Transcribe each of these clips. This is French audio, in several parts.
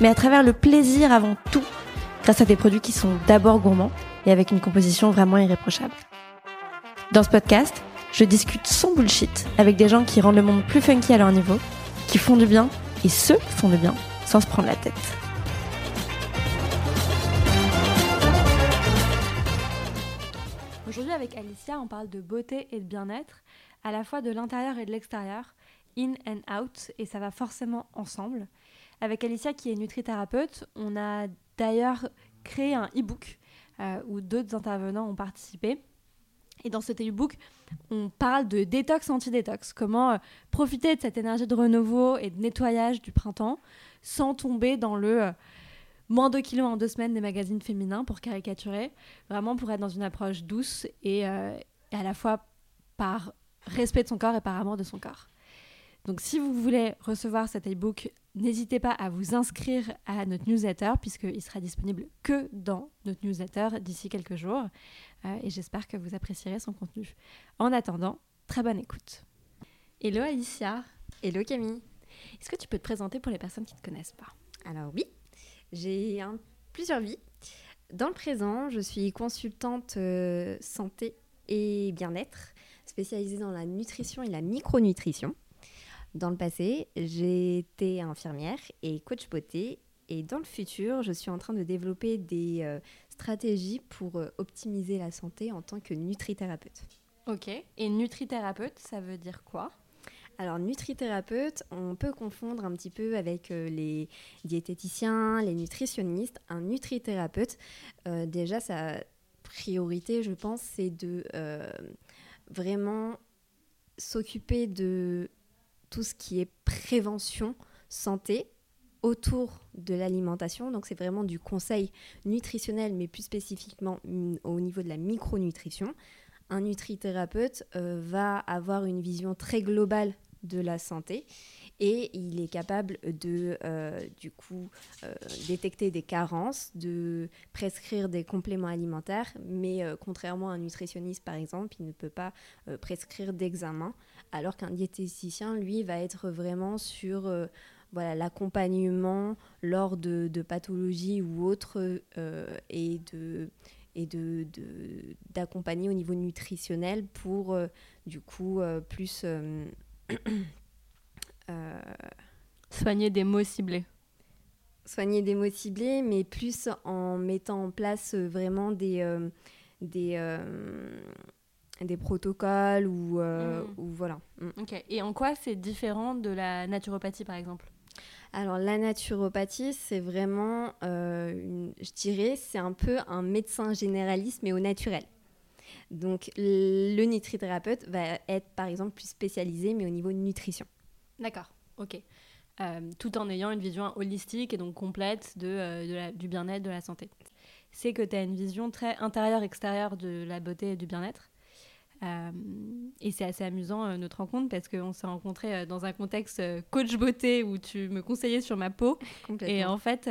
mais à travers le plaisir avant tout, grâce à des produits qui sont d'abord gourmands et avec une composition vraiment irréprochable. Dans ce podcast, je discute sans bullshit avec des gens qui rendent le monde plus funky à leur niveau, qui font du bien et ceux font du bien sans se prendre la tête. Aujourd'hui avec Alicia, on parle de beauté et de bien-être, à la fois de l'intérieur et de l'extérieur, in and out, et ça va forcément ensemble. Avec Alicia qui est nutrithérapeute, on a d'ailleurs créé un e-book euh, où d'autres intervenants ont participé. Et dans cet e-book, on parle de détox anti-détox, comment euh, profiter de cette énergie de renouveau et de nettoyage du printemps sans tomber dans le euh, moins de kilos en deux semaines des magazines féminins pour caricaturer, vraiment pour être dans une approche douce et, et à la fois par respect de son corps et par amour de son corps. Donc si vous voulez recevoir cet e-book, n'hésitez pas à vous inscrire à notre newsletter puisqu'il sera disponible que dans notre newsletter d'ici quelques jours. Euh, et j'espère que vous apprécierez son contenu. En attendant, très bonne écoute. Hello Alicia. Hello Camille. Est-ce que tu peux te présenter pour les personnes qui ne te connaissent pas? Alors oui, j'ai plusieurs vies. Dans le présent, je suis consultante euh, santé et bien-être, spécialisée dans la nutrition et la micronutrition. Dans le passé, j'ai été infirmière et coach beauté. Et dans le futur, je suis en train de développer des euh, stratégies pour euh, optimiser la santé en tant que nutrithérapeute. Ok. Et nutrithérapeute, ça veut dire quoi? Alors, nutrithérapeute, on peut confondre un petit peu avec euh, les diététiciens, les nutritionnistes. Un nutrithérapeute, déjà, sa priorité, je pense, c'est de vraiment s'occuper de tout ce qui est prévention santé autour de l'alimentation. Donc c'est vraiment du conseil nutritionnel, mais plus spécifiquement mm, au niveau de la micronutrition. Un nutrithérapeute euh, va avoir une vision très globale de la santé et il est capable de euh, du coup euh, détecter des carences, de prescrire des compléments alimentaires, mais contrairement à un nutritionniste par exemple, il ne peut pas prescrire d'examen alors qu'un diététicien, lui, va être vraiment sur euh, voilà l'accompagnement lors de, pathologies ou autres euh, et de et de d'accompagner au niveau nutritionnel pour euh, du coup plus soigner des maux ciblés. Soigner des maux ciblés mais plus en mettant en place vraiment des des des protocoles ou, euh, ou voilà. Mm. Ok. Et en quoi c'est différent de la naturopathie par exemple? Alors la naturopathie, c'est vraiment, euh, je dirais, c'est un peu un médecin généraliste mais au naturel. Donc le nutrithérapeute va être par exemple plus spécialisé mais au niveau de nutrition. D'accord, ok. Euh, tout en ayant une vision holistique et donc complète de, du bien-être, de la santé. C'est que tu as une vision très intérieure-extérieure de la beauté et du bien-être? Euh, et c'est assez amusant euh, notre rencontre parce qu'on s'est rencontrés euh, dans un contexte coach beauté où tu me conseillais sur ma peau. Et en fait,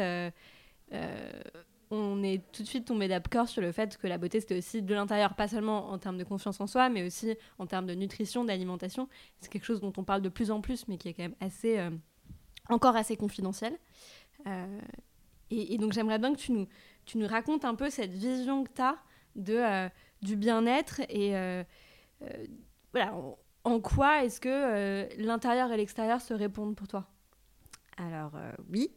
on est tout de suite tombé d'accord sur le fait que la beauté c'était aussi de l'intérieur, pas seulement en termes de confiance en soi, mais aussi en termes de nutrition, d'alimentation. C'est quelque chose dont on parle de plus en plus, mais qui est quand même assez, encore assez confidentiel. Et, et, donc j'aimerais bien que tu nous, tu nous racontes un peu cette vision que tu as de du bien-être et euh, euh, voilà, en, quoi est-ce que euh, l'intérieur et l'extérieur se répondent pour toi? Alors oui.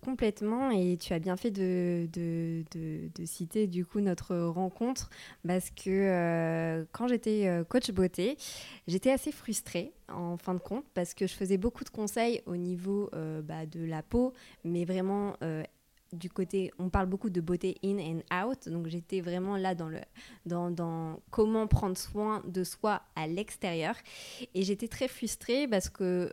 complètement et tu as bien fait de, de, de, citer du coup notre rencontre parce que quand j'étais coach beauté j'étais assez frustrée en fin de compte parce que je faisais beaucoup de conseils au niveau bah, de la peau mais vraiment du côté, on parle beaucoup de beauté in and out, donc j'étais vraiment là dans, le, dans, dans comment prendre soin de soi à l'extérieur. Et j'étais très frustrée parce que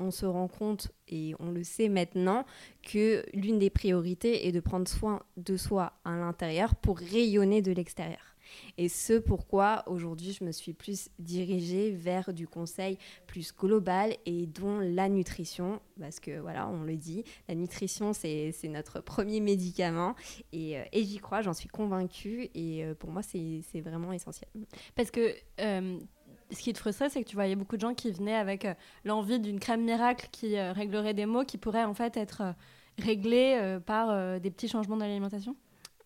on se rend compte, et on le sait maintenant, que l'une des priorités est de prendre soin de soi à l'intérieur pour rayonner de l'extérieur. Et ce pourquoi aujourd'hui je me suis plus dirigée vers du conseil plus global et dont la nutrition, parce que voilà, on le dit, la nutrition c'est notre premier médicament et, euh, et j'y crois, j'en suis convaincue et euh, pour moi c'est vraiment essentiel. Parce que euh, ce qui te frustrait, c'est que tu voyais beaucoup de gens qui venaient avec l'envie d'une crème miracle qui réglerait des maux qui pourraient en fait être réglés par des petits changements dans l'alimentation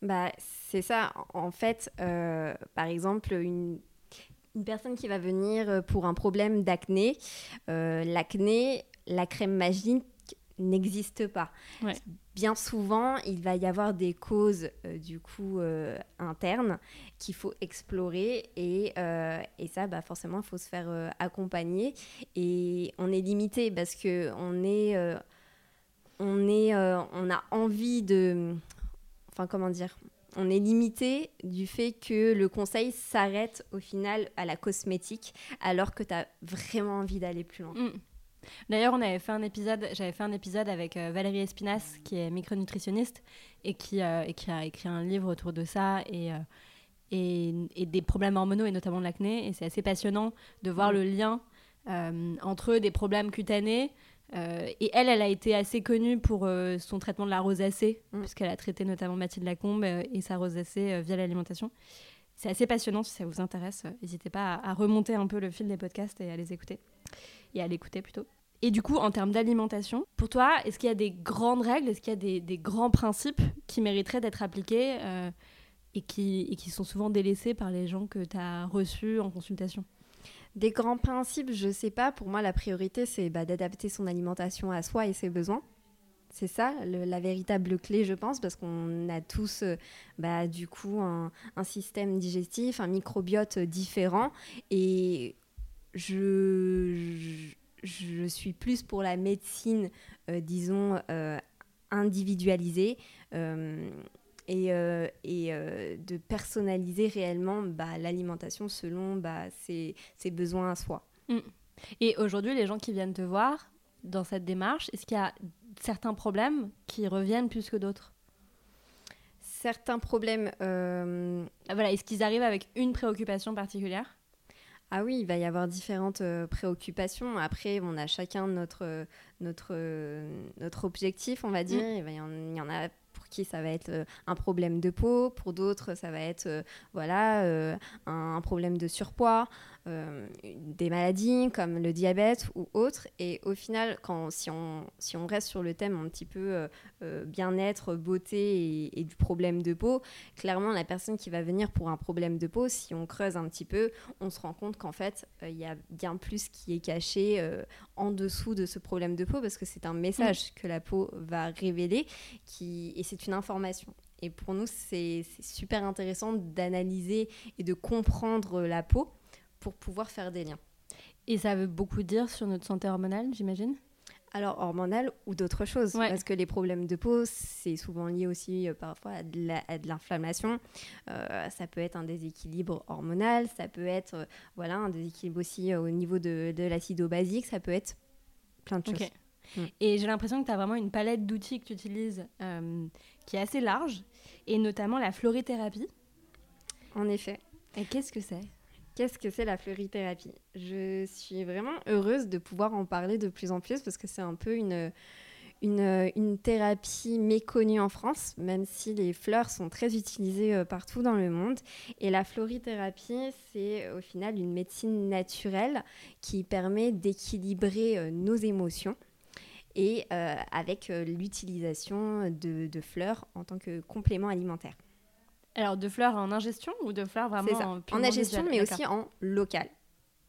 bah, C'est ça. En fait, par exemple, une, une, personne qui va venir pour un problème d'acné, l'acné, la crème magique n'existe pas. Bien souvent, il va y avoir des causes euh, du coup euh, internes qu'il faut explorer et, euh, et ça, bah, forcément, il faut se faire accompagner et on est limité parce que on est, on est, on a envie de, enfin comment dire, on est limité du fait que le conseil s'arrête au final à la cosmétique alors que tu as vraiment envie d'aller plus loin. Mm. D'ailleurs, on avait fait un épisode, j'avais fait un épisode avec euh, Valérie Espinas, qui est micronutritionniste et qui, euh, qui a écrit un livre autour de ça et, euh, et, et, des problèmes hormonaux et notamment de l'acné. Et c'est assez passionnant de voir mm. le lien entre des problèmes cutanés. Et elle, elle a été assez connue pour son traitement de la rosacée, mm. puisqu'elle a traité notamment Mathilde Lacombe et sa rosacée via l'alimentation. C'est assez passionnant si ça vous intéresse. N'hésitez pas à, à remonter un peu le fil des podcasts et à les écouter et à l'écouter plutôt. Et du coup, en termes d'alimentation, pour toi, est-ce qu'il y a des grandes règles, est-ce qu'il y a des, des, grands principes qui mériteraient d'être appliqués euh, et, qui, et qui sont souvent délaissés par les gens que tu as reçus en consultation? Des grands principes, je sais pas. Pour moi, la priorité, c'est bah, d'adapter son alimentation à soi et ses besoins. C'est ça la véritable clé, je pense, parce qu'on a tous, euh, bah, du coup, un, système digestif, un microbiote différent. Et je, je, suis plus pour la médecine, euh, disons, euh, individualisée. Euh, et, et de personnaliser réellement bah, l'alimentation selon bah, ses, ses, besoins à soi. Mm. Et aujourd'hui, les gens qui viennent te voir dans cette démarche, est-ce qu'il y a certains problèmes qui reviennent plus que d'autres? Certains problèmes. Voilà, est-ce qu'ils arrivent avec une préoccupation particulière? Ah oui, il va y avoir différentes euh, préoccupations. Après, on a chacun notre, notre, notre objectif, on va mm. dire. Il, y en, y en a pour qui ça va être euh, un problème de peau, pour d'autres ça va être euh, voilà un, problème de surpoids. Euh, des maladies comme le diabète ou autres. Et au final, quand, si, on, si on reste sur le thème un petit peu euh, euh, bien-être, beauté et, du problème de peau, clairement, la personne qui va venir pour un problème de peau, si on creuse un petit peu, on se rend compte qu'en fait, il y a bien plus qui est caché en dessous de ce problème de peau parce que c'est un message mm. que la peau va révéler qui, et c'est une information. Et pour nous, c'est super intéressant d'analyser et de comprendre la peau pour pouvoir faire des liens. Et ça veut beaucoup dire sur notre santé hormonale, j'imagine? Alors hormonale ou d'autres choses, parce que les problèmes de peau, c'est souvent lié aussi euh, parfois à de l'inflammation. Euh, ça peut être un déséquilibre hormonal, ça peut être euh, voilà un déséquilibre aussi au niveau de, de l'acido basique, ça peut être plein de choses. Mm. Et j'ai l'impression que tu as vraiment une palette d'outils que tu utilises qui est assez large, et notamment la florithérapie. En effet. Et qu'est-ce que c'est? Qu'est-ce que c'est la fleurithérapie Je suis vraiment heureuse de pouvoir en parler de plus en plus parce que c'est un peu une, une, une, thérapie méconnue en France, même si les fleurs sont très utilisées euh, partout dans le monde. Et la florithérapie, c'est au final une médecine naturelle qui permet d'équilibrer euh, nos émotions et euh, avec l'utilisation de, de fleurs en tant que complément alimentaire. Alors, de fleurs en ingestion ou de fleurs vraiment en, en ingestion, mais aussi en local.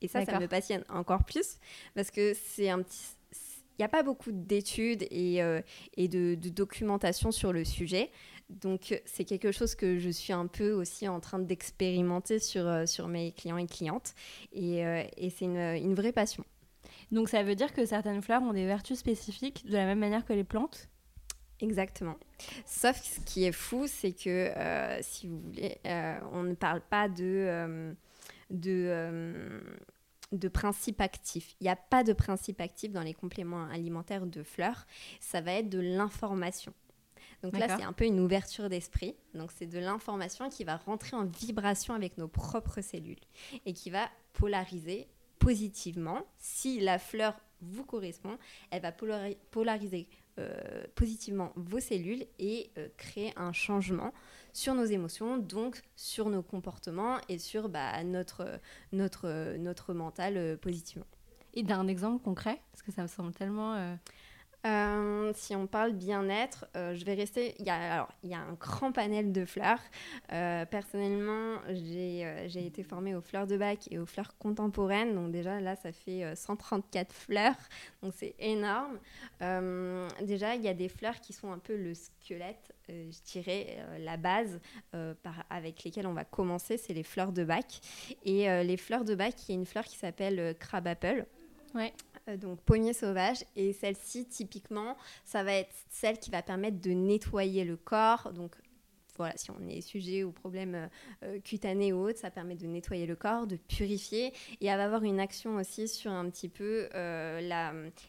Et ça, ça me passionne encore plus parce que c'est un petit. Il n'y a pas beaucoup d'études et, euh, et de, documentation sur le sujet. Donc, c'est quelque chose que je suis un peu aussi en train d'expérimenter sur, euh, sur mes clients et clientes. Et, euh, et c'est une, une vraie passion. Donc, ça veut dire que certaines fleurs ont des vertus spécifiques de la même manière que les plantes? Exactement. Sauf ce qui est fou, c'est que, euh, si vous voulez, euh, on ne parle pas de, euh, de, de principe actif. Il n'y a pas de principe actif dans les compléments alimentaires de fleurs. Ça va être de l'information. Donc là, c'est un peu une ouverture d'esprit. Donc c'est de l'information qui va rentrer en vibration avec nos propres cellules et qui va polariser positivement. Si la fleur vous correspond, elle va polariser positivement vos cellules et euh, créer un changement sur nos émotions, donc sur nos comportements et sur bah, notre, notre, notre mental euh, positivement. Et d'un exemple concret Parce que ça me semble tellement... Euh, si on parle bien-être, euh, je vais rester. Il y, a, alors, il y a un grand panel de fleurs. Euh, personnellement, j'ai été formée aux fleurs de bac et aux fleurs contemporaines. Donc, déjà, là, ça fait 134 fleurs. Donc, c'est énorme. déjà, il y a des fleurs qui sont un peu le squelette, je dirais, la base avec lesquelles on va commencer. C'est les fleurs de bac. Et les fleurs de bac, il y a une fleur qui s'appelle crab apple. Ouais. Euh, donc pommier sauvage. Et celle-ci, typiquement, ça va être celle qui va permettre de nettoyer le corps. Donc voilà, si on est sujet aux problèmes euh, euh, cutanés ou autres, ça permet de nettoyer le corps, de purifier. Et elle va avoir une action aussi sur un petit peu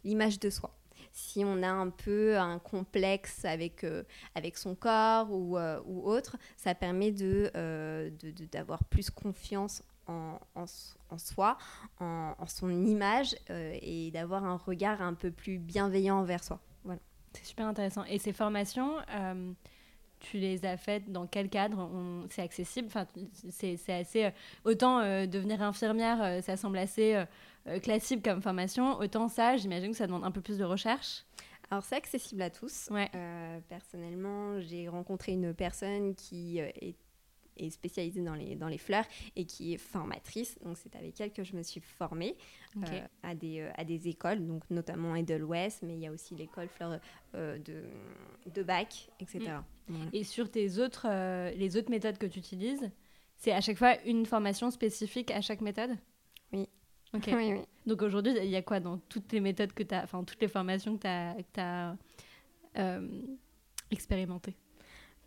l'image de soi si on a un peu un complexe avec, avec son corps ou, ou, autre, ça permet de, d'avoir plus confiance en, en, soi, en, son image euh, et d'avoir un regard un peu plus bienveillant envers soi. Voilà. C'est super intéressant. Et ces formations, euh, tu les as faites dans quel cadre? C'est accessible? Enfin, C'est assez. Euh, autant devenir infirmière, ça semble assez classique comme formation, autant ça, j'imagine que ça demande un peu plus de recherche. Alors c'est accessible à tous. Ouais. personnellement, j'ai rencontré une personne qui est est spécialisée dans les, dans les fleurs et qui est formatrice. Donc, c'est avec elle que je me suis formée euh, à, des, euh, à des écoles, donc notamment Edelweiss, mais il y a aussi l'école fleurs euh, de, de bac, etc. Mm. Et sur tes autres, les autres méthodes que tu utilises, c'est à chaque fois une formation spécifique à chaque méthode? Oui. Ok. oui, oui. Donc aujourd'hui, il y a quoi dans toutes les méthodes que tu as, enfin toutes les formations que tu as, as expérimentées?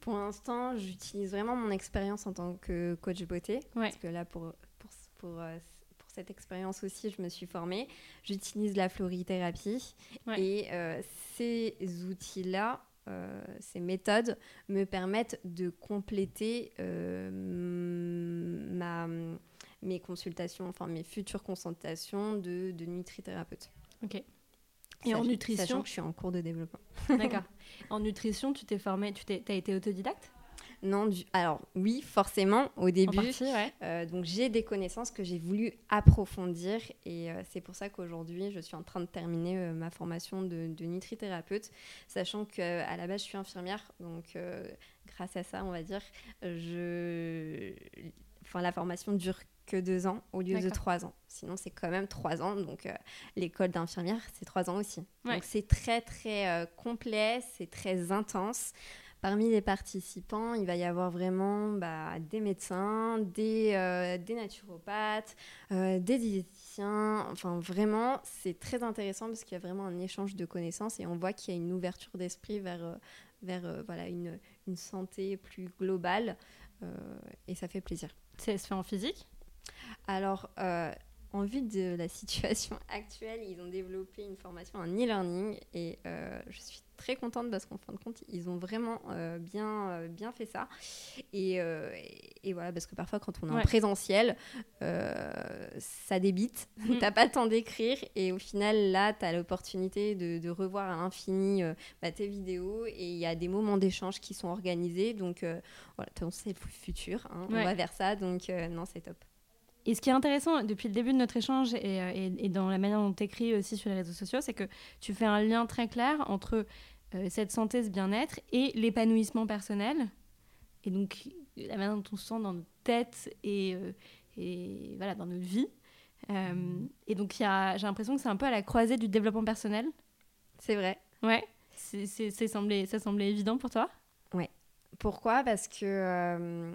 Pour l'instant, j'utilise vraiment mon expérience en tant que coach beauté. Parce que là, pour, pour, pour, euh, pour cette expérience aussi, je me suis formée. J'utilise la florithérapie. Et euh, ces outils-là, euh, ces méthodes me permettent de compléter ma, mes consultations, enfin mes futures consultations de, de nutrithérapeute. Ok. Et en nutrition Sachant que je suis en cours de développement. D'accord. En nutrition, tu t'es formée, tu t'es, as été autodidacte? Non, du... alors oui, forcément, au début. Euh, donc j'ai des connaissances que j'ai voulu approfondir et euh, c'est pour ça qu'aujourd'hui, je suis en train de terminer euh, ma formation de, de, nutrithérapeute, sachant qu'à la base, je suis infirmière. Donc grâce à ça, on va dire, je... enfin, la formation dure que deux ans au lieu de trois ans. Sinon, c'est quand même trois ans. Donc, euh, l'école d'infirmière, c'est trois ans aussi. Donc, c'est très, très euh, complet, c'est très intense. Parmi les participants, il va y avoir vraiment bah, des médecins, des, euh, des naturopathes, des diététiciens. Enfin, vraiment, c'est très intéressant parce qu'il y a vraiment un échange de connaissances et on voit qu'il y a une ouverture d'esprit vers, vers voilà, une, une santé plus globale. et ça fait plaisir. Ça se fait en physique? Alors, euh, en vue de la situation actuelle, ils ont développé une formation en e-learning et euh, je suis très contente parce qu'en fin de compte, ils ont vraiment euh, bien, bien fait ça. Et, voilà, parce que parfois, quand on est en présentiel, ça débite. tu mm. T'as pas le temps d'écrire et au final, là, tu as l'opportunité de, revoir à l'infini bah, tes vidéos et il y a des moments d'échange qui sont organisés. Donc, voilà, c'est le futur. Hein. On va vers ça. Donc, non, c'est top. Et ce qui est intéressant depuis le début de notre échange et, euh, et, dans la manière dont tu écris aussi sur les réseaux sociaux, c'est que tu fais un lien très clair entre euh, cette santé, ce bien-être et l'épanouissement personnel. Et donc la manière dont on se sent dans notre tête et, euh, et voilà, dans notre vie. et donc j'ai l'impression que c'est un peu à la croisée du développement personnel. C'est vrai. Ouais. C'est, semblé, ça semblait évident pour toi? Ouais. Pourquoi? Parce que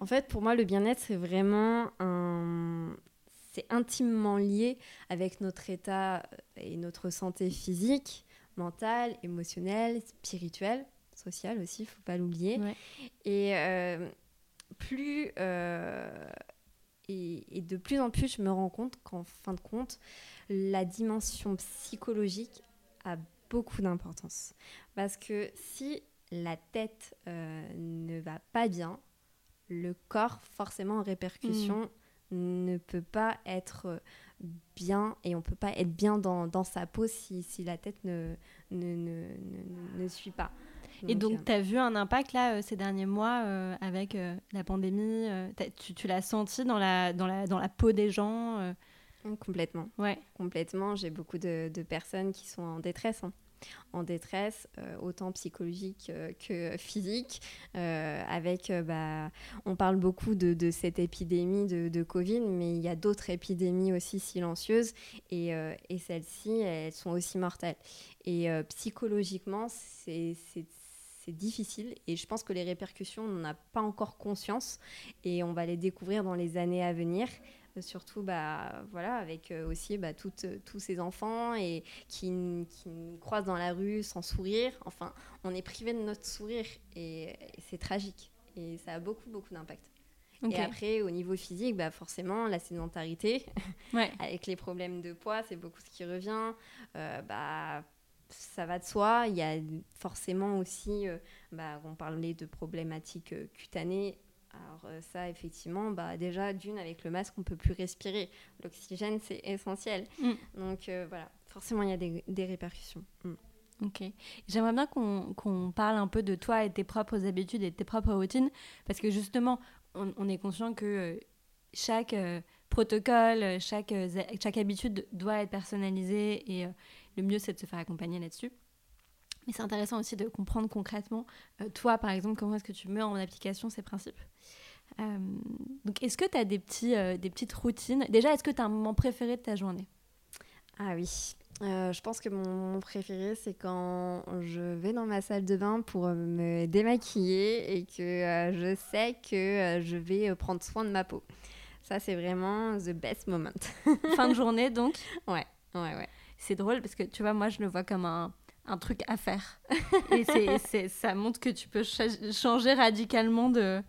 en fait, pour moi, le bien-être, c'est vraiment un... C'est intimement lié avec notre état et notre santé physique, mentale, émotionnelle, spirituelle, sociale aussi, il faut pas l'oublier. Et euh, plus... Euh, et, de plus en plus, je me rends compte qu'en fin de compte, la dimension psychologique a beaucoup d'importance. Parce que si la tête euh, ne va pas bien, le corps, forcément en répercussion, ne peut pas être bien et on peut pas être bien dans, dans sa peau si, si, la tête ne, ne, ne, ne suit pas. et donc, tu as vu un impact là euh, ces derniers mois euh, avec la pandémie Tu, tu l'as senti dans la, dans, la, dans la peau des gens Complètement. Ouais. Complètement. J'ai beaucoup de, de, personnes qui sont en détresse. Hein en détresse, euh, autant psychologique euh, que physique. Euh, avec, bah, on parle beaucoup de, cette épidémie de, Covid, mais il y a d'autres épidémies aussi silencieuses et, et celles-ci, elles sont aussi mortelles. Et psychologiquement, c'est difficile et je pense que les répercussions, on n'en a pas encore conscience et on va les découvrir dans les années à venir surtout bah, voilà, avec euh, aussi bah, toutes, tous ces enfants et qui, qui, nous croisent dans la rue sans sourire. Enfin, on est privé de notre sourire et, c'est tragique. Et ça a beaucoup, beaucoup d'impact. Et après, au niveau physique, bah forcément, la sédentarité, avec les problèmes de poids, c'est beaucoup ce qui revient. Euh, bah, ça va de soi. Il y a forcément aussi, euh, bah, on parlait de problématiques cutanées, alors euh, ça, effectivement, bah, déjà, d'une, avec le masque, on peut plus respirer. L'oxygène, c'est essentiel. Mm. Donc euh, voilà, forcément, il y a des, répercussions. Mm. Ok. J'aimerais bien qu'on parle un peu de toi et tes propres habitudes et tes propres routines, parce que justement, on, est conscient que euh, chaque protocole, chaque, chaque habitude doit être personnalisée et le mieux, c'est de se faire accompagner là-dessus. Mais c'est intéressant aussi de comprendre concrètement, toi par exemple, comment est-ce que tu mets en application ces principes? Euh, donc, est-ce que tu as des, petits, euh, des petites routines? Déjà, est-ce que tu as un moment préféré de ta journée? Ah oui. Euh, je pense que mon moment préféré, c'est quand je vais dans ma salle de bain pour me démaquiller et que je sais que je vais prendre soin de ma peau. Ça, c'est vraiment the best moment. fin de journée, donc? Ouais, ouais, ouais. C'est drôle parce que tu vois, moi, je le vois comme un, un truc à faire. Et c'est, ça montre que tu peux changer radicalement de,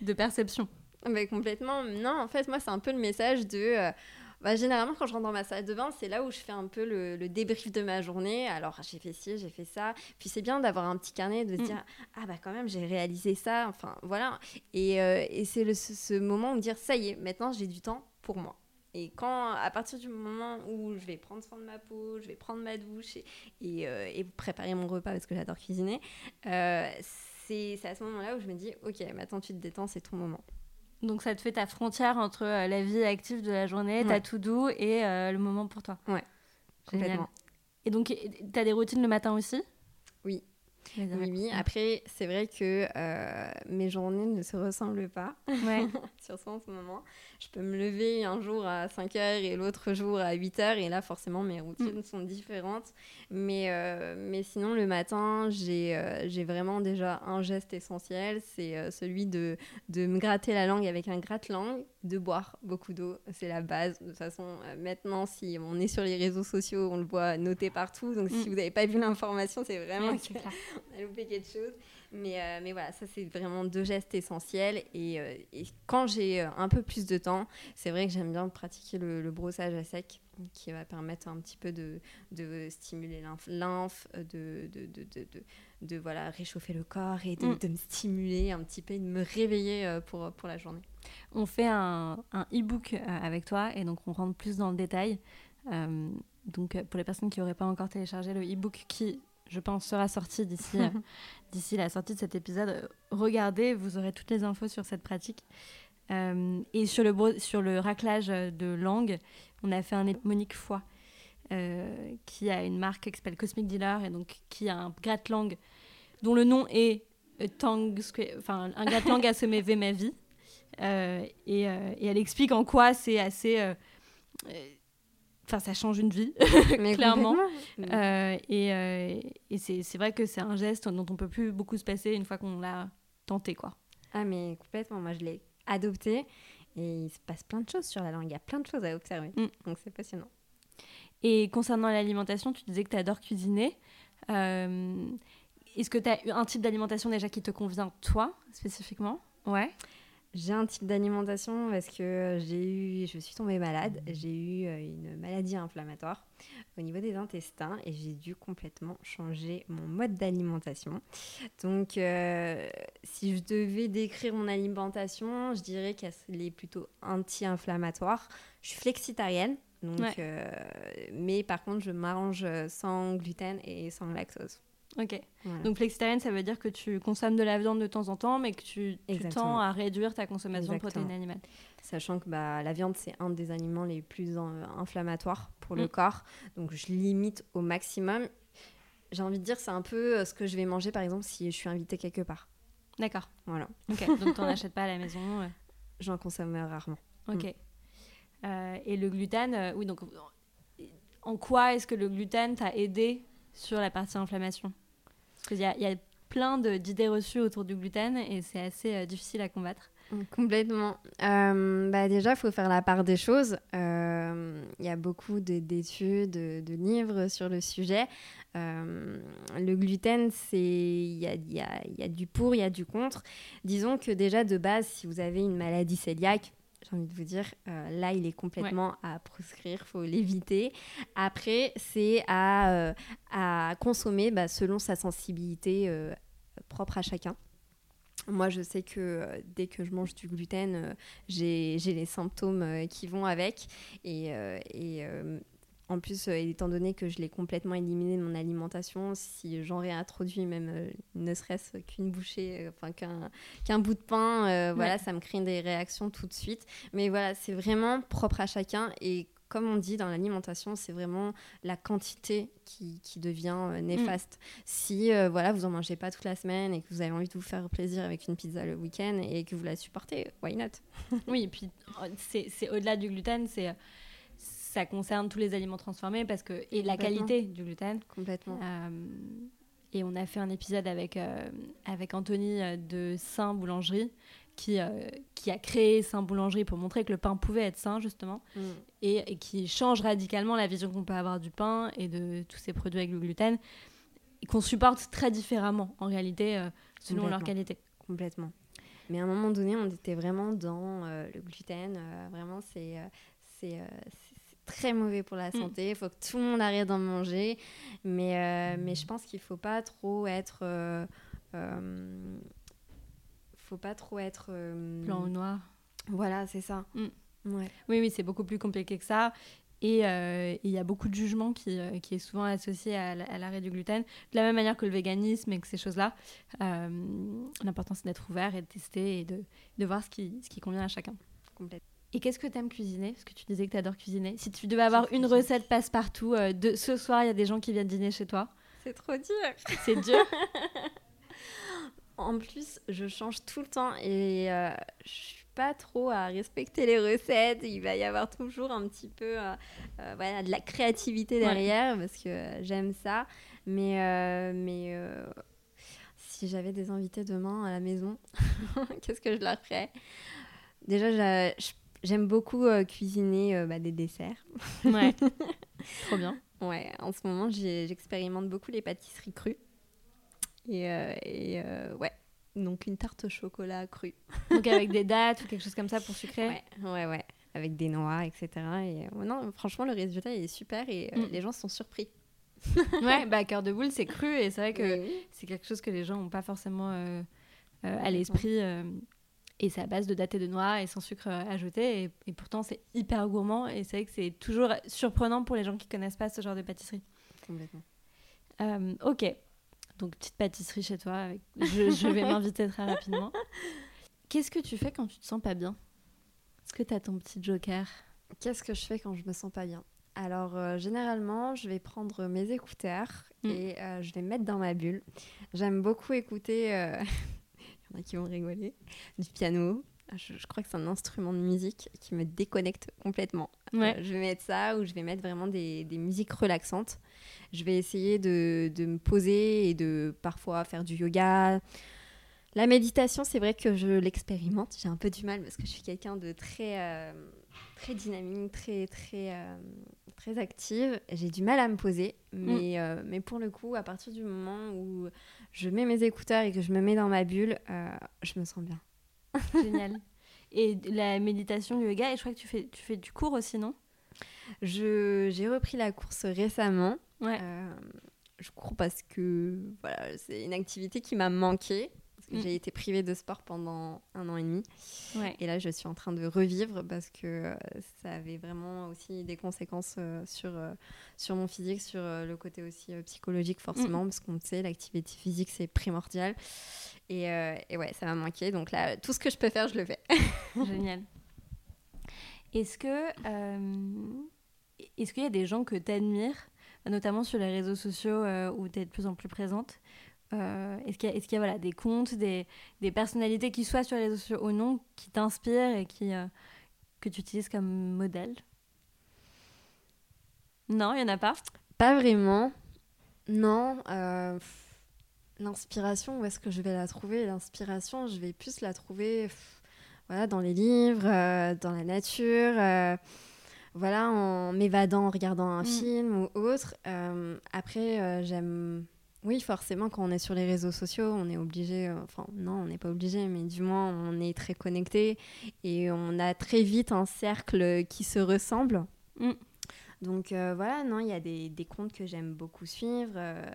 de perception. Mais complètement. Non, en fait, moi, c'est un peu le message de. Euh, bah, généralement, quand je rentre dans ma salle de bain, c'est là où je fais un peu le, le débrief de ma journée. Alors, j'ai fait ci, j'ai fait ça. Puis c'est bien d'avoir un petit carnet, de se mm. dire Ah, bah quand même, j'ai réalisé ça. Enfin, voilà. Et, euh, et c'est le, ce moment où me dire Ça y est, maintenant, j'ai du temps pour moi. Et quand, à partir du moment où je vais prendre soin de ma peau, je vais prendre ma douche et, euh, préparer mon repas parce que j'adore cuisiner, euh, c'est à ce moment-là où je me dis, ok, maintenant tu te détends, c'est ton moment. Donc ça te fait ta frontière entre euh, la vie active de la journée, ta tout doux et le moment pour toi. Ouais, complètement. Et donc, tu as des routines le matin aussi? Oui, oui, oui. Après, c'est vrai que euh, mes journées ne se ressemblent pas, ouais. surtout en ce moment. Je peux me lever un jour à 5 h et l'autre jour à 8 h et là, forcément, mes routines mm. sont différentes. Mais, euh, mais sinon, le matin, j'ai euh, vraiment déjà un geste essentiel, c'est celui de, de me gratter la langue avec un gratte-langue, de boire beaucoup d'eau. C'est la base. De toute façon, maintenant, si on est sur les réseaux sociaux, on le voit noté partout. Donc, si mm. vous n'avez pas vu l'information, c'est vraiment on a loupé quelque chose. Mais, euh, mais voilà, ça, c'est vraiment deux gestes essentiels. Et, euh, et quand j'ai euh, un peu plus de temps, c'est vrai que j'aime bien pratiquer le, brossage à sec qui va permettre un petit peu de, de stimuler lymphe, de, de, de, voilà, réchauffer le corps et de, mm. de, me stimuler un petit peu et de me réveiller pour, pour la journée. On fait un, un e-book avec toi et donc on rentre plus dans le détail. donc pour les personnes qui n'auraient pas encore téléchargé le e-book qui je pense, sera sorti d'ici euh, d'ici la sortie de cet épisode. Regardez, vous aurez toutes les infos sur cette pratique. Euh, et sur le, sur le raclage de langue, on a fait un Monique Foy, euh, qui a une marque qui s'appelle Cosmic Dealer, et donc qui a un gratte-langue dont le nom est Tang, enfin un gratte-langue à semer ma vie. et, et, elle explique en quoi c'est assez Enfin, ça change une vie, clairement. Euh, et, euh, et c'est vrai que c'est un geste dont on peut plus beaucoup se passer une fois qu'on l'a tenté, quoi. Ah, mais complètement. Moi, je l'ai adopté et il se passe plein de choses sur la langue. Il y a plein de choses à observer. Mm. Donc, c'est passionnant. Et concernant l'alimentation, tu disais que tu adores cuisiner. Euh, est-ce que tu as un type d'alimentation déjà qui te convient, toi, spécifiquement? Ouais. J'ai un type d'alimentation parce que j'ai eu, je suis tombée malade. J'ai eu euh, une maladie inflammatoire au niveau des intestins et j'ai dû complètement changer mon mode d'alimentation. Donc, euh, si je devais décrire mon alimentation, je dirais qu'elle est plutôt anti-inflammatoire. Je suis flexitarienne, donc, euh, mais par contre, je m'arrange sans gluten et sans lactose. Ok. Donc flexitarienne, ça veut dire que tu consommes de la viande de temps en temps, mais que tu, tends à réduire ta consommation de protéines animales. Sachant que bah, la viande, c'est un des aliments les plus inflammatoires pour le mm. corps. Donc je limite au maximum. J'ai envie de dire, c'est un peu euh, ce que je vais manger, par exemple, si je suis invitée quelque part. D'accord. Voilà. Ok. Donc tu n'en achètes pas à la maison J'en consomme rarement. Ok. Mm. Euh, et le gluten, euh, oui, donc en quoi est-ce que le gluten t'a aidé sur la partie inflammation? Parce qu'il y, a, plein d'idées reçues autour du gluten et c'est assez euh, difficile à combattre. Complètement. Euh, bah déjà, il faut faire la part des choses. Euh, il y a beaucoup d'études, de, livres sur le sujet. le gluten, il y a, y, a, y a, du pour, il y a du contre. Disons que déjà, de base, si vous avez une maladie cœliaque, j'ai envie de vous dire, euh, là, il est complètement à proscrire, il faut l'éviter. Après, c'est à, euh, à consommer bah, selon sa sensibilité euh, propre à chacun. Moi, je sais que dès que je mange du gluten, j'ai les symptômes qui vont avec. Et, et en plus, euh, étant donné que je l'ai complètement éliminé de mon alimentation, si j'en réintroduis même euh, ne serait-ce qu'une bouchée, euh, enfin qu'un bout de pain, voilà, ça me crée des réactions tout de suite. Mais voilà, c'est vraiment propre à chacun et comme on dit dans l'alimentation, c'est vraiment la quantité qui, qui devient néfaste. Mm. Si voilà, vous en mangez pas toute la semaine et que vous avez envie de vous faire plaisir avec une pizza le week-end et que vous la supportez, why not? Oui, et puis c'est au-delà du gluten, c'est ça concerne tous les aliments transformés parce que et la qualité du gluten. Complètement. Euh, et on a fait un épisode avec, euh, avec Anthony euh, de Saint Boulangerie qui, qui a créé Saint Boulangerie pour montrer que le pain pouvait être sain, justement, mm. et, qui change radicalement la vision qu'on peut avoir du pain et de tous ces produits avec le gluten, qu'on supporte très différemment, en réalité, selon leur qualité. Complètement. Mais à un moment donné, on était vraiment dans le gluten. vraiment, c'est c'est très mauvais pour la mm. santé. Il faut que tout le monde arrête d'en manger. Mais, euh, mais je pense qu'il ne faut pas trop être. Euh, euh, faut pas trop être. Blanc ou noir. Voilà, c'est ça. Mm. Ouais. Oui, oui, c'est beaucoup plus compliqué que ça. Et il y a beaucoup de jugements qui, qui est souvent associé à, l'arrêt du gluten. De la même manière que le véganisme et que ces choses-là. L'important, c'est d'être ouvert et de tester et de, de voir ce qui, ce qui convient à chacun. Complètement. Et qu'est-ce que tu aimes cuisiner? Parce que tu disais que tu adores cuisiner. Si tu devais avoir une recette passe-partout, euh, de ce soir, il y a des gens qui viennent dîner chez toi? C'est trop dur. C'est dur. en plus, je change tout le temps et euh, je suis pas trop à respecter les recettes. Il va y avoir toujours un petit peu euh, voilà, de la créativité derrière parce que j'aime ça. Mais, mais si j'avais des invités demain à la maison, qu'est-ce que je leur ferais? Déjà, je J'aime beaucoup euh, cuisiner euh, bah, des desserts. Ouais. Trop bien. Ouais, en ce moment, j'expérimente beaucoup les pâtisseries crues. Et, euh, et ouais, donc une tarte au chocolat crue. Donc avec des dates ou quelque chose comme ça pour sucrer Ouais, ouais, ouais. Avec des noix, etc. Et non, franchement, le résultat est super et mm. les gens sont surpris. ouais, bah cœur de boule, c'est cru et c'est vrai que c'est quelque chose que les gens n'ont pas forcément à l'esprit et c'est à base de daté de noix et sans sucre euh, ajouté. Et, pourtant, c'est hyper gourmand. Et c'est vrai que c'est toujours surprenant pour les gens qui connaissent pas ce genre de pâtisserie. Complètement. Euh, ok. Donc, petite pâtisserie chez toi. Avec... Je, vais m'inviter très rapidement. Qu'est-ce que tu fais quand tu te sens pas bien? Est-ce que tu as ton petit joker? Qu'est-ce que je fais quand je me sens pas bien? Alors, euh, généralement, je vais prendre mes écouteurs mm. et je vais me mettre dans ma bulle. J'aime beaucoup écouter y en a qui vont rigoler, du piano. Ah, je, crois que c'est un instrument de musique qui me déconnecte complètement. Euh, je vais mettre ça ou je vais mettre vraiment des, des musiques relaxantes. Je vais essayer de, de, me poser et de parfois faire du yoga. La méditation, c'est vrai que je l'expérimente. J'ai un peu du mal parce que je suis quelqu'un de très, euh, très dynamique, très, très, euh, très active. J'ai du mal à me poser. Mais, mm. mais pour le coup, à partir du moment où je mets mes écouteurs et que je me mets dans ma bulle, euh, je me sens bien. Génial. Et la méditation, le yoga, et je crois que tu fais, tu fais du cours aussi, non? J'ai repris la course récemment. Ouais. Euh, je cours parce que voilà, c'est une activité qui m'a manqué. Mm. J'ai été privée de sport pendant un an et demi. Et là, je suis en train de revivre parce que euh, ça avait vraiment aussi des conséquences euh, sur, euh, sur mon physique, sur le côté aussi psychologique, forcément, mm. parce qu'on sait, l'activité physique, c'est primordial. Et, et, ouais, ça m'a manqué. Donc là, tout ce que je peux faire, je le fais. Génial. Est-ce que. Est-ce qu'il y a des gens que tu admires, notamment sur les réseaux sociaux où tu es de plus en plus présente, euh, est-ce qu'il y a, est y a voilà, des comptes, des, des, personnalités qui soient sur les réseaux sociaux ou non, qui t'inspirent et qui, euh, que tu utilises comme modèle? Non, il n'y en a pas? Pas vraiment. Non. Euh, l'inspiration, où est-ce que je vais la trouver? L'inspiration, je vais plus la trouver voilà, dans les livres, dans la nature voilà, en m'évadant en regardant un mm. film ou autre. après, j'aime oui, forcément, quand on est sur les réseaux sociaux, on est obligé, euh, enfin non, on n'est pas obligé, mais du moins on est très connecté et on a très vite un cercle qui se ressemble. Mm. Donc euh, voilà, non, il y a des, des, comptes que j'aime beaucoup suivre. Euh,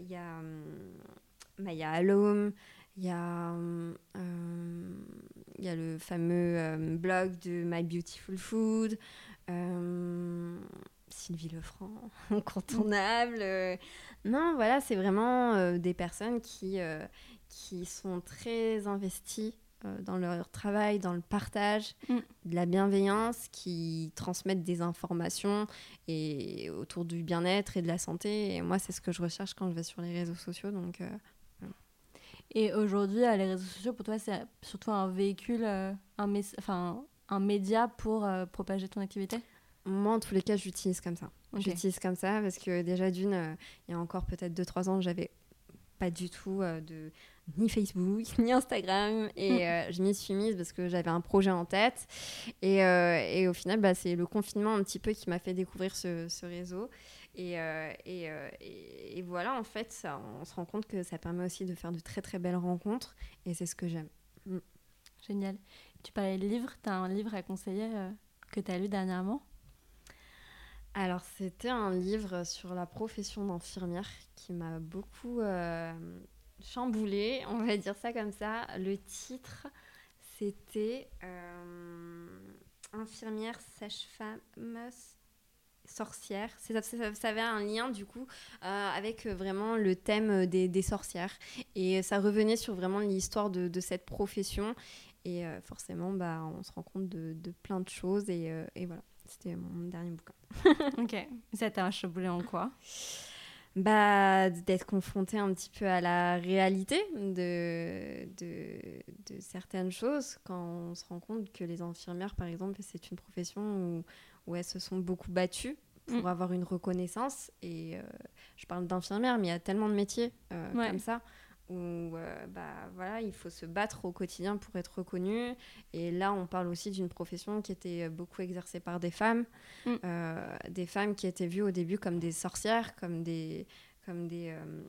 il y a Maya Alom, il y, a, y a le fameux blog de My Beautiful Food. Sylvie Lefranc, incontournable. Euh, non, voilà, c'est vraiment euh, des personnes qui, euh, qui sont très investies dans leur travail, dans le partage, mm. de la bienveillance, qui transmettent des informations et autour du bien-être et de la santé. Et moi, c'est ce que je recherche quand je vais sur les réseaux sociaux. Donc, Et aujourd'hui, les réseaux sociaux, pour toi, c'est surtout un véhicule, un, enfin, un média pour propager ton activité? Moi, en tous les cas, j'utilise comme ça. J'utilise comme ça parce que déjà, d'une, euh, il y a encore peut-être 2-3 ans, j'avais pas du tout euh, de ni Facebook, ni Instagram. Et hmm. euh, je m'y suis mise parce que j'avais un projet en tête. Et, et au final, bah, c'est le confinement un petit peu qui m'a fait découvrir ce, ce réseau. Et, et, et, voilà, en fait, ça, on se rend compte que ça permet aussi de faire de très très belles rencontres. Et c'est ce que j'aime. Hmm. Génial. Tu parlais de livres. Tu as un livre à conseiller que tu as lu dernièrement? Alors, c'était un livre sur la profession d'infirmière qui m'a beaucoup euh, chamboulé, on va dire ça comme ça. Le titre, c'était euh, Infirmière, sage-femme, sorcière. Ça, ça, avait un lien du coup euh, avec vraiment le thème des, sorcières. Et ça revenait sur vraiment l'histoire de, cette profession. Et forcément, bah, on se rend compte de, plein de choses. et voilà. C'était mon dernier bouquin. ok. Ça t'a chamboulé en quoi? Bah, d'être confronté un petit peu à la réalité de, de, de, certaines choses quand on se rend compte que les infirmières, par exemple, c'est une profession où, où, elles se sont beaucoup battues pour mm. avoir une reconnaissance. Et euh, je parle d'infirmières, mais il y a tellement de métiers euh, comme ça où euh, bah, voilà, il faut se battre au quotidien pour être reconnu. Et là, on parle aussi d'une profession qui était beaucoup exercée par des femmes, mm. euh, des femmes qui étaient vues au début comme des sorcières, comme des... Comme des euh,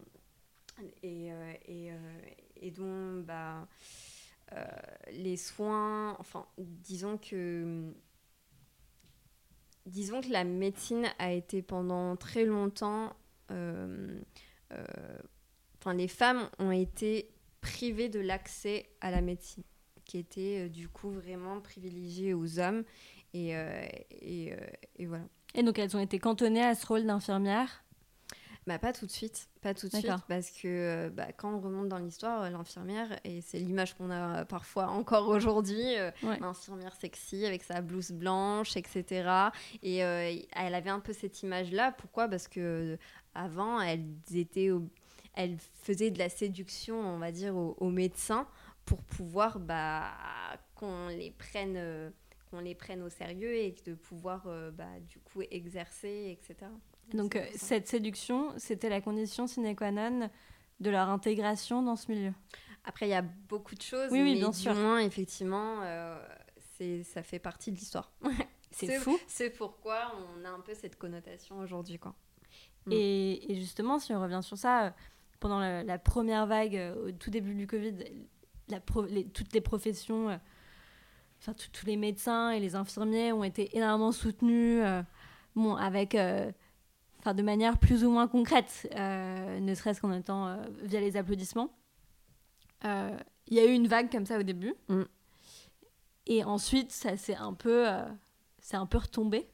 et, et, et, dont bah, les soins, enfin, disons que... Disons que la médecine a été pendant très longtemps les femmes ont été privées de l'accès à la médecine, qui était euh, du coup vraiment privilégiée aux hommes. Et, euh, euh, et, voilà. Et donc elles ont été cantonnées à ce rôle d'infirmière? Bah, pas tout de suite, pas tout de suite, parce que bah, quand on remonte dans l'histoire, l'infirmière, et c'est l'image qu'on a parfois encore aujourd'hui, l'infirmière sexy avec sa blouse blanche, etc. Et elle avait un peu cette image-là. Pourquoi? Parce que avant, elles étaient elle faisait de la séduction, on va dire, aux, médecins pour pouvoir bah, qu'on les prenne euh, qu'on les prenne au sérieux et de pouvoir euh, bah, du coup exercer, etc. Donc euh, cette séduction, c'était la condition sine qua non de leur intégration dans ce milieu? Après, il y a beaucoup de choses, oui, oui, bien sûr. moins, effectivement, c'est ça fait partie de l'histoire. c'est fou. C'est pourquoi on a un peu cette connotation aujourd'hui. quoi. Et, et, justement, si on revient sur ça, pendant la, première vague, euh, au tout début du Covid, la toutes les professions euh, enfin, tous les médecins et les infirmiers ont été énormément soutenus, bon, avec, enfin, de manière plus ou moins concrète, ne serait-ce qu'en étant via les applaudissements. Il y a eu une vague comme ça au début. Mm. Et ensuite, ça s'est un peu, c'est un peu retombé.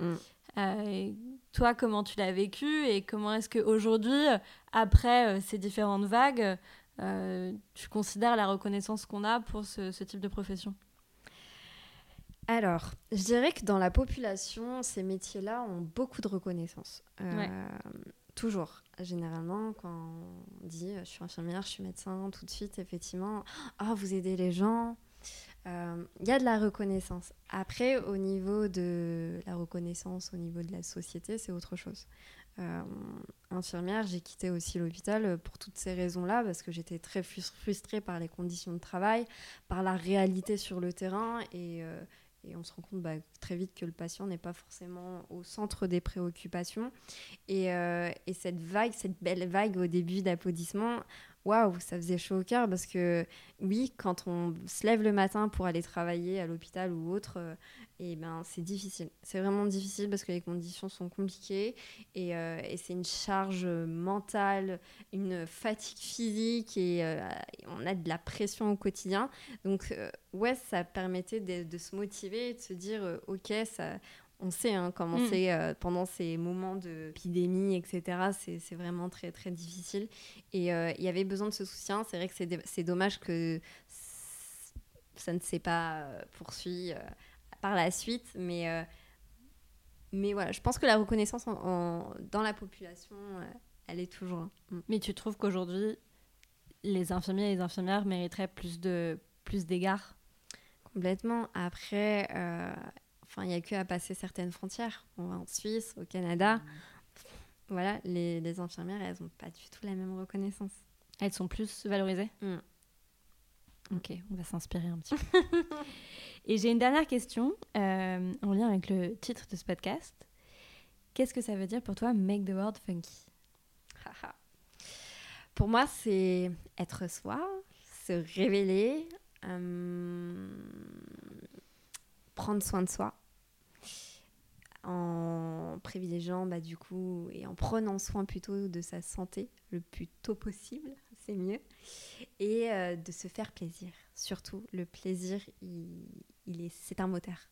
Mm. Euh, toi, comment tu l'as vécu et comment est-ce qu'aujourd'hui, après euh, ces différentes vagues, euh, tu considères la reconnaissance qu'on a pour ce, type de profession? Alors, je dirais que dans la population, ces métiers-là ont beaucoup de reconnaissance. Toujours. Généralement, quand on dit je suis infirmière, je suis médecin, tout de suite, effectivement, ah, vous aidez les gens, il euh, y a de la reconnaissance. Après, au niveau de la reconnaissance, au niveau de la société, c'est autre chose. Euh, infirmière, j'ai quitté aussi l'hôpital pour toutes ces raisons-là, parce que j'étais très frustrée par les conditions de travail, par la réalité sur le terrain, et, euh, et on se rend compte bah, très vite que le patient n'est pas forcément au centre des préoccupations. Et, et cette vague, cette belle vague au début d'applaudissements, waouh, ça faisait chaud au cœur parce que oui, quand on se lève le matin pour aller travailler à l'hôpital ou autre, euh, et eh ben c'est difficile. C'est vraiment difficile parce que les conditions sont compliquées et, euh, c'est une charge mentale, une fatigue physique et, euh, on a de la pression au quotidien. Donc ouais, ça permettait de, se motiver et de se dire ok, ça, on sait hein, comment mm. c'est euh, pendant ces moments d'épidémie, etc. C'est vraiment très, très difficile. Et euh, il y avait besoin de ce soutien. C'est vrai que c'est dommage que ça ne s'est pas euh, poursuivi par la suite. Mais, mais voilà, je pense que la reconnaissance dans la population, elle est toujours là. Mm. Mais tu trouves qu'aujourd'hui, les infirmiers et les infirmières mériteraient plus de plus d'égards? Complètement. Après, Enfin, il n'y a que à passer certaines frontières. On va en Suisse, au Canada. Voilà, les, les infirmières, elles n'ont pas du tout la même reconnaissance. Elles sont plus valorisées? Mm. Ok, on va s'inspirer un petit peu. Et j'ai une dernière question euh, en lien avec le titre de ce podcast. Qu'est-ce que ça veut dire pour toi, make the world funky? Pour moi, c'est être soi, se révéler, euh, prendre soin de soi en privilégiant bah, du coup et en prenant soin plutôt de sa santé le plus tôt possible, c'est mieux, et euh, de se faire plaisir. Surtout, le plaisir, il, est, c'est un moteur.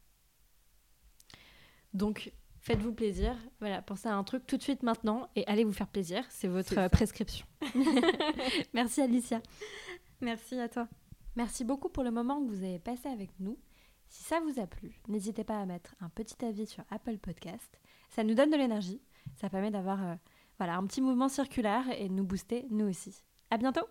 Donc, faites-vous plaisir. Voilà, pensez à un truc tout de suite maintenant et allez vous faire plaisir. C'est votre prescription. Merci Alicia. Merci à toi. Merci beaucoup pour le moment que vous avez passé avec nous. Si ça vous a plu, n'hésitez pas à mettre un petit avis sur Apple Podcast. Ça nous donne de l'énergie. Ça permet d'avoir euh, voilà, un petit mouvement circulaire et de nous booster nous aussi. À bientôt